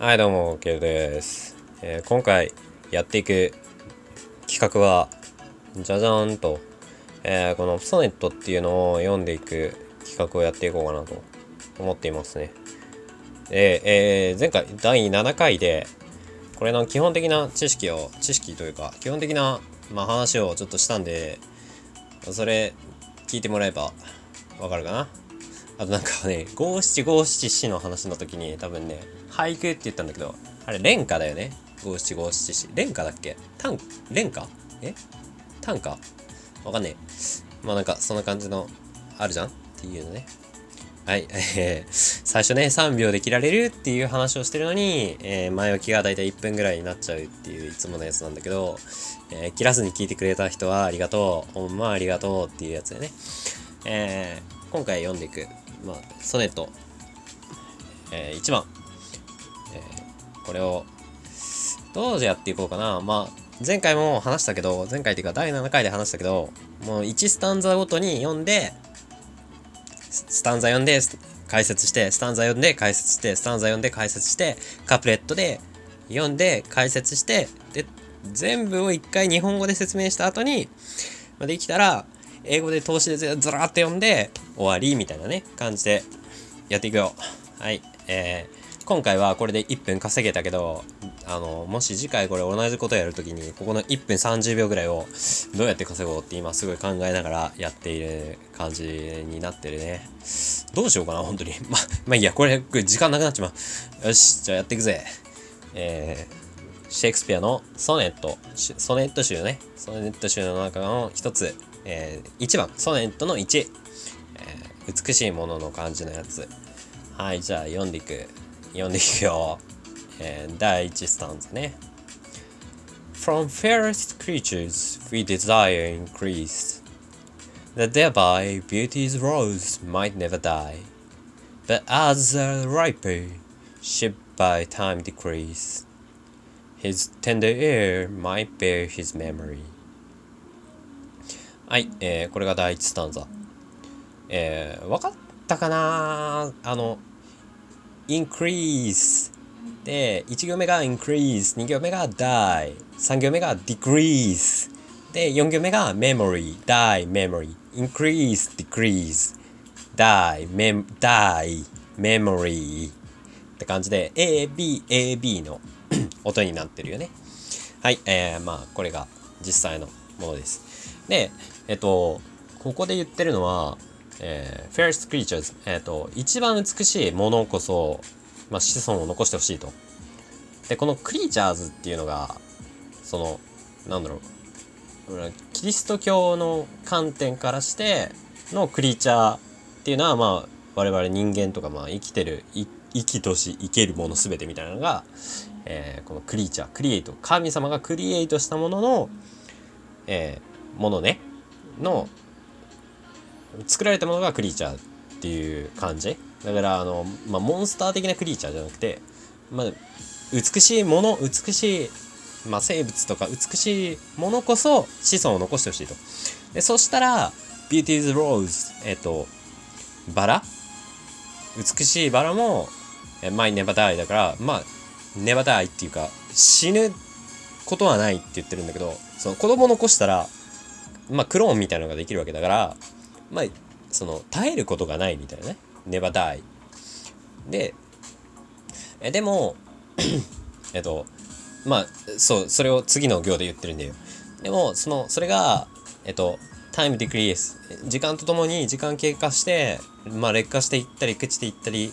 はい、どうも、ケイです、えー今回やっていく企画は、じゃじゃーんと、えーこのソネットっていうのを読んでいく企画をやっていこうかなと思っていますね。で、えー前回第7回で、これの基本的な知識を、知識というか、基本的な、まあ、話をちょっとしたんで、それ聞いてもらえばわかるかなあとなんかね、五七五七七の話の時に多分ね、俳句って言ったんだけど、あれ、連歌だよね。五七五七七。連歌だっけ？短、連歌？え？短歌？わかんねえ。まあなんか、そんな感じの、あるじゃん？っていうのね。はい、えー、最初ね、3秒で切られるっていう話をしてるのに、えー前置きがだいたい1分ぐらいになっちゃうっていういつものやつなんだけど、えー切らずに聞いてくれた人はありがとう、ほんまありがとうっていうやつでね。えー今回読んでいく、まあ、ソネット、え1番、えーこれを、どうやっていこうかな。まあ、前回も話したけど、前回っていうか第7回で話したけど、もう1スタンザごとに読んで、ススタンザ読んで、解説して、スタンザ読んで、解説して、スタンザ読んで、解説して、カプレットで読んで、解説して、で、全部を一回日本語で説明した後に、まできたら、英語で通しでずらーっと読んで、終わりみたいなね、感じでやっていくよ。はい。えー今回はこれで1分稼げたけど、あの、もし次回これ同じことやるときに、ここの1分30秒ぐらいをどうやって稼ごうって今すごい考えながらやっている感じになってるね。どうしようかな、本当に。ま、まあいいや、これ、これ時間なくなっちまう。よし、じゃあやっていくぜ。えー、シェイクスピアのソネット、ソネット集ね。ソネット集の中の一つ、えー、1番、ソネットの1、えー美しいものの感じのやつ。はい、じゃあ読んでいく。読んでいくよ。えー第1スタンズね。From fairest creatures we desire increase, that thereby beauty's rose might never die. But as a riper, shaped by time decrease, his tender air might bear his memory. はい、えーこれが第1スタンザ。えー、わかったかなあの、increase で、1行目が increase、2行目が die、3行目が decrease、で、4行目が memory、die、memory、increase、decrease、die、mem、die、memory って感じで、A、B、A、B の 音になってるよね。はい、えー、まあ、これが実際のものです。で、えっと、ここで言ってるのは、えー、fairest creatures、えっと、一番美しいものこそ、まあ、子孫を残してほしいと。で、このクリーチャーズっていうのが、その、なんだろう、キリスト教の観点からしてのクリーチャーっていうのは、まあ、我々人間とか、まあ、生きてる、生きとし生けるものすべてみたいなのが、えーこのクリーチャー、クリエイト、神様がクリエイトしたものの、えーものね、の、作られたものがクリーチャーっていう感じ。だからあの、まあ、モンスター的なクリーチャーじゃなくて、まあ、美しいもの美しい、まあ、生物とか美しいものこそ子孫を残してほしいと。でそしたら Beauty's Rose えっ、とバラ。美しいバラもえ My Never Die だからまあ Never Die っていうか死ぬことはないって言ってるんだけどその子供残したらまあクローンみたいなのができるわけだからまあその耐えることがないみたいなね。Never die でえでもえっとまあそうそれを次の行で言ってるんだよ。でもそのそれがえっとタイムディクリース時間とともに時間経過してまあ劣化していったり朽ちていったり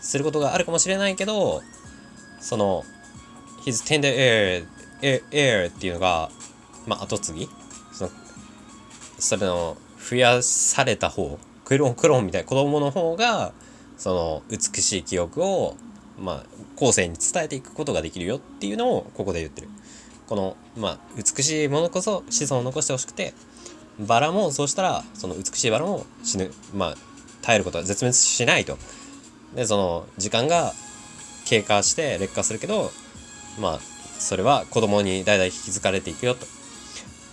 することがあるかもしれないけどその his tender air air, air っていうのがまあ後継ぎ。そのそれの増やされた方クローンクローンみたいな子供の方がその美しい記憶をまあ後世に伝えていくことができるよっていうのをここで言ってる。このまあ美しいものこそ子孫を残してほしくてバラもそうしたらその美しいバラも死ぬまあ耐えることは絶滅しないと。でその時間が経過して劣化するけどまあそれは子供に代々引き継がれていくよと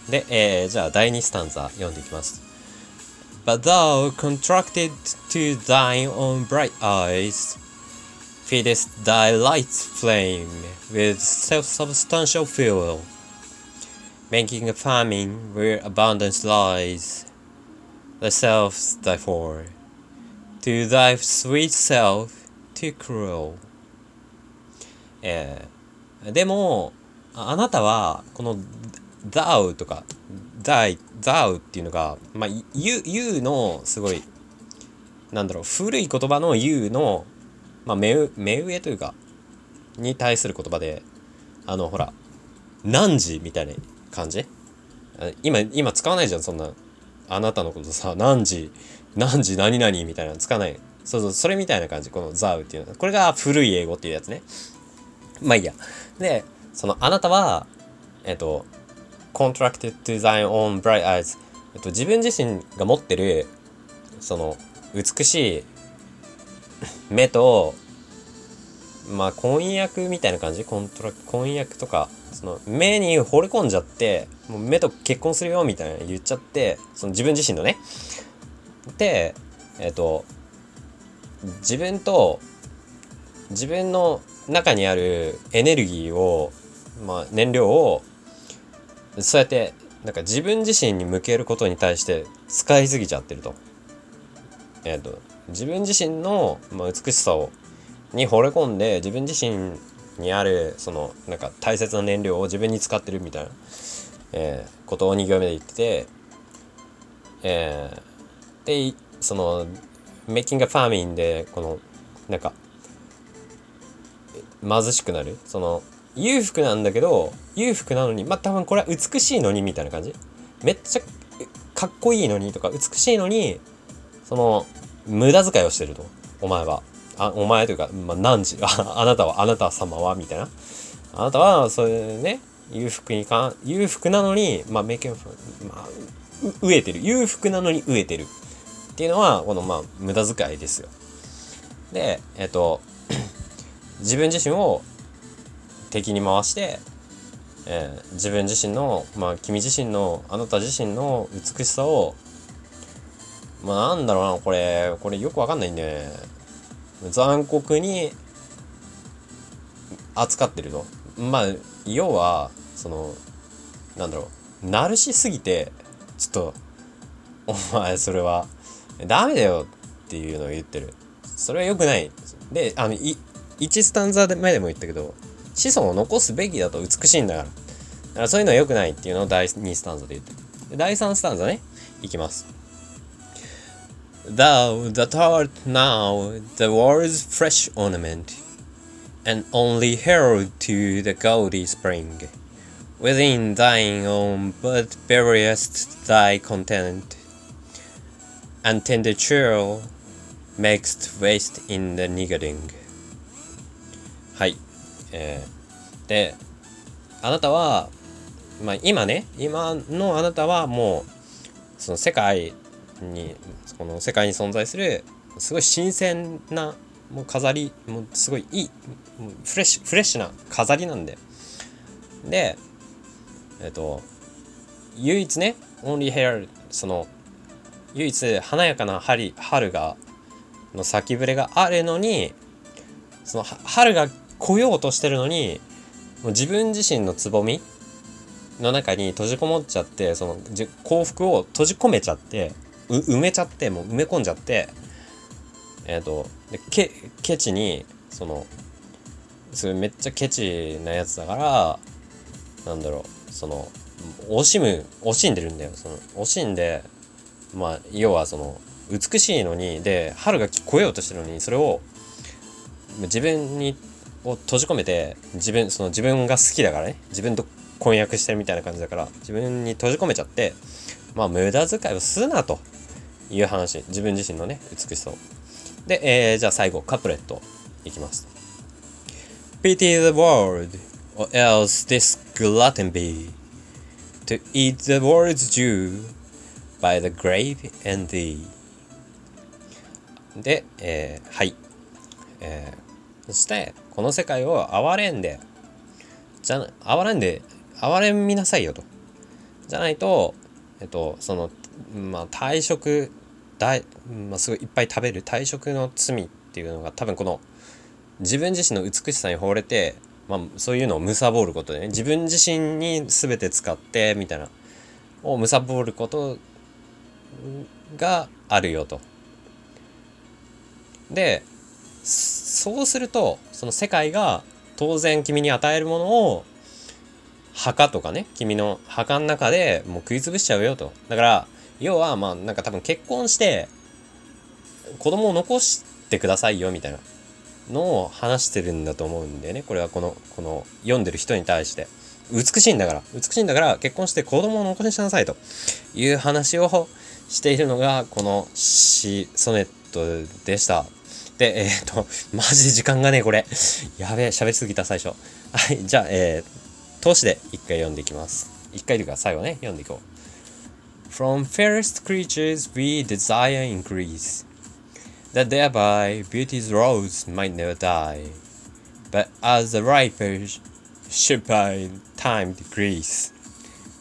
で、えーじゃあ第2スタンザ読んでいきます。But thou contracted to thine own bright eyes feedest thy light's flame with self-substantial fuel, making a farming where abundance lies. Thyself, therefore, to thy sweet self, too cruel. えー、でも、あなたは、この thou とか thy, thou っていうのが、まあ、you, you のすごい、なんだろう、古い言葉の you の、まあ、目目上というか、に対する言葉で、あの、ほら、何時みたいな感じ？今、今使わないじゃん、そんな。あなたのことさ、何時、何時何々みたいなの使わない。そうそう、それみたいな感じ、この thou っていうのは。これが古い英語っていうやつね。まあいいや。で、その、あなたは、えっと、contracted to thine own bright eyes、えっと、自分自身が持ってるその美しい目とまあ婚約みたいな感じ？コントラ婚約とかその目に惚れ込んじゃってもう目と結婚するよみたいな言っちゃってその自分自身のね。でえっと自分と自分の中にあるエネルギーをまあ燃料をそうやってなんか自分自身に向けることに対して使いすぎちゃってると。えっ、ー、と自分自身の、まあ、美しさをに惚れ込んで自分自身にあるそのなんか大切な燃料を自分に使ってるみたいな、えー、ことを2行目で言ってて、えー、でそのメイキングファーミンでこのなんか貧しくなる？その裕福なんだけど裕福なのにまあ多分これは美しいのにみたいな感じ？めっちゃかっこいいのにとか美しいのにその無駄遣いをしてるとお前は。あお前というか、まあ、何時ああなたはあなた様はみたいな。あなたはそういうね裕福にか裕福なのにまあメイキングまあ飢えてる。裕福なのに飢えてる。っていうのはこのまあ無駄遣いですよ。でえっと自分自身を敵に回して、えー、自分自身の、まあ、君自身のあなた自身の美しさをまあなんだろうなこれこれよくわかんないんで残酷に扱ってると。まあ要はそのなんだろうナルシすぎてちょっとお前それはダメだよっていうのを言ってる。それは良くない。であのい1スタンザ目でも言ったけど子孫を残すべきだと美しいんだから。だからそういうのは良くないっていうのを第2スタンザで言って。第3スタンザね、いきます。Thou that art now the world's fresh ornament, and only herald to the gaudy spring. Within thine own but buriest thy content, and tender chill makes waste in the niggarding. はい。えー、であなたは、まあ、今ね今のあなたはもうその世界にこの世界に存在するすごい新鮮なもう飾りもうすごいいいフレッシュフレッシュな飾りなんででえっ、と唯一ねオンリーヘアその唯一華やかな春春がの咲きぶれがあるのにその春が来ようとしてるのにもう自分自身のつぼみの中に閉じこもっちゃってその幸福を閉じ込めちゃって埋めちゃってもう埋め込んじゃってえっ、ー、とでケケチにそのそれめっちゃケチなやつだからなんだろうその惜しむ惜しんでるんだよ。その惜しんでまあ要はその美しいのにで春が来ようとしてるのにそれを自分にを閉じ込めて自分その自分が好きだからね。自分と婚約してるみたいな感じだから自分に閉じ込めちゃってまあ無駄遣いをするなと。いう話。自分自身のね美しさを。で、えー、じゃあ最後カプレットいきます。Pity the world or else this glutton be. To eat the world's dew by the grave and thee. で、えー、はい、えーそしてこの世界を憐れんでじゃ憐れんで憐れみなさいよとじゃないとえっとそのまあ退職大、まあ、すごいいっぱい食べる退職の罪っていうのが多分この自分自身の美しさに惚れて、まあ、そういうのを貪ることでね自分自身に全て使ってみたいなを貪ることがあるよと。でそうするとその世界が当然君に与えるものを墓とかね君の墓の中でもう食い潰しちゃうよと。だから要はまあなんか多分結婚して子供を残してくださいよみたいなのを話してるんだと思うんだよね。これはこのこの読んでる人に対して。美しいんだから美しいんだから結婚して子供を残しなさいという話をしているのがこの詩ソネットでした。でえっ、とマジで時間がねこれやべえ喋りすぎた最初はいじゃあえー、通しで一回読んでいきます一回というか最後ね読んでいこう From fairest creatures we desire increase that thereby beauty's rose might never die. But as the riper should by time decrease,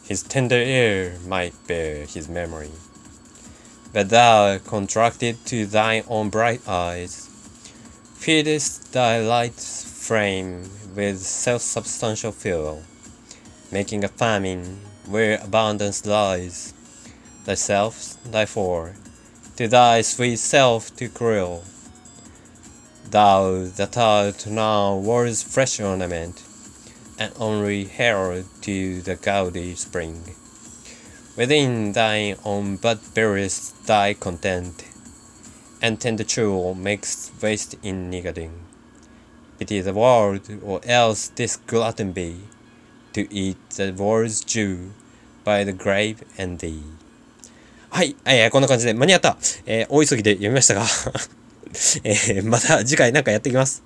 his tender ear might bear his memory. But thou, contracted to thine own bright eyes, feedest thy light frame with self-substantial fuel, making a famine where abundance lies. Thyself, thy therefore, to thy sweet self to cruel. Thou that art now war's fresh ornament, and only herald to the gaudy spring. Within thine own bud bearest thy content, and tender jewel makes waste in niggarding. It is a world, or else this glutton be, to eat the world's dew by the grave and thee. はい、えー、こんな感じで間に合った。えー、大急ぎで読みましたがえー、また次回なんかやっていきます。